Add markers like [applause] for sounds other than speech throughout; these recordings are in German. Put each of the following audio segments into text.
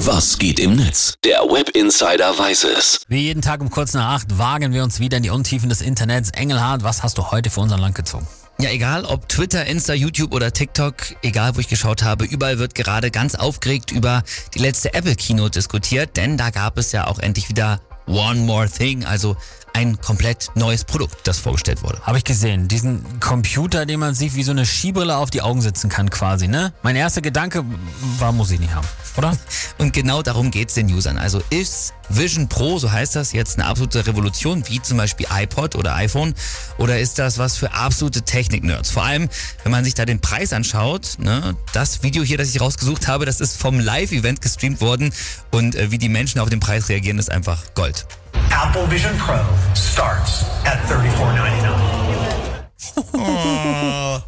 Was geht im Netz? Der Web Insider weiß es. Wie jeden Tag um kurz nach acht wagen wir uns wieder in die Untiefen des Internets. Engelhardt, was hast du heute für unser Land gezogen? Ja, egal ob Twitter, Insta, YouTube oder TikTok, egal wo ich geschaut habe, überall wird gerade ganz aufgeregt über die letzte Apple Keynote diskutiert, denn da gab es ja auch endlich wieder One More Thing, also ein komplett neues Produkt, das vorgestellt wurde. Habe ich gesehen. Diesen Computer, den man sich wie so eine Skibrille auf die Augen setzen kann quasi, ne? Mein erster Gedanke war, muss ich nicht haben, oder? [laughs] Und genau darum geht's den Usern. Also ist Vision Pro, so heißt das, jetzt eine absolute Revolution, wie zum Beispiel iPod oder iPhone? Oder ist das was für absolute Technik-Nerds? Vor allem, wenn man sich da den Preis anschaut, ne? Das Video hier, das ich rausgesucht habe, das ist vom Live-Event gestreamt worden und äh, wie die Menschen auf den Preis reagieren, ist einfach Gold. Apple Vision Pro starts at $34.99.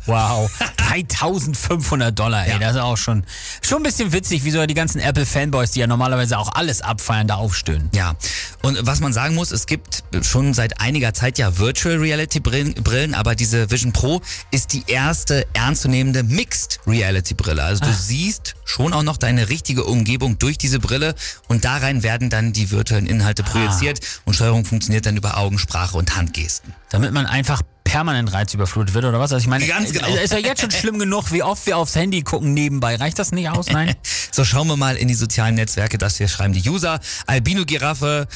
Wow. 3500 Dollar, ey. Ja. Das ist auch schon, schon ein bisschen witzig, wie so die ganzen Apple-Fanboys, die ja normalerweise auch alles abfeiern, da aufstöhnen. Ja, und was man sagen muss, es gibt schon seit einiger Zeit ja Virtual Reality Brillen, aber diese Vision Pro ist die erste ernstzunehmende Mixed Reality Brille. Also du siehst schon auch noch deine richtige Umgebung durch diese Brille und da rein werden dann die virtuellen Inhalte projiziert und Steuerung funktioniert dann über Augensprache und Handgesten. Damit man einfach permanent reizüberflutet wird oder was? Also ich meine, Ganz genau. ist ja jetzt schon schlimm genug, wie oft wir aufs Handy gucken nebenbei. Reicht das nicht aus? Nein? [laughs] So, schauen wir mal in die sozialen Netzwerke. Das hier schreiben die User. Albino-Giraffe,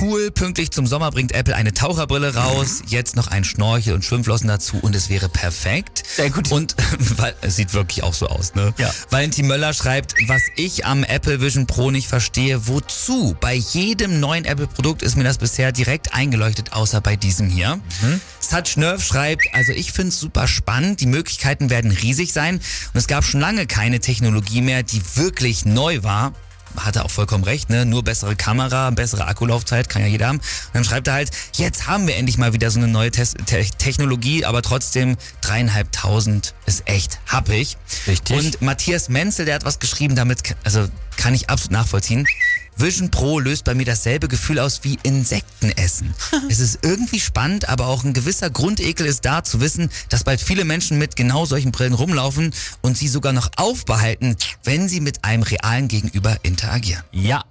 cool, pünktlich zum Sommer bringt Apple eine Taucherbrille raus. Jetzt noch ein Schnorchel und Schwimmflossen dazu und es wäre perfekt. Sehr gut. Und [laughs] weil es sieht wirklich auch so aus, ne? Ja. Valentin Möller schreibt, was ich am Apple Vision Pro nicht verstehe, wozu? Bei jedem neuen Apple-Produkt ist mir das bisher direkt eingeleuchtet, außer bei diesem hier. Mhm. Satch Nerf schreibt, also ich finde es super spannend, die Möglichkeiten werden riesig sein und es gab schon lange keine Technologie mehr, die wirklich neu war. Hatte auch vollkommen recht, ne? Nur bessere Kamera, bessere Akkulaufzeit, kann ja jeder haben. Und dann schreibt er halt, jetzt haben wir endlich mal wieder so eine neue Tes Te Technologie, aber trotzdem dreieinhalbtausend ist echt happig. Richtig. Und Matthias Menzel, der hat was geschrieben, damit, also kann ich absolut nachvollziehen. Vision Pro löst bei mir dasselbe Gefühl aus wie Insekten essen. [laughs] es ist irgendwie spannend, aber auch ein gewisser Grundekel ist da zu wissen, dass bald viele Menschen mit genau solchen Brillen rumlaufen und sie sogar noch aufbehalten, wenn sie mit einem realen Gegenüber interagieren. Ja,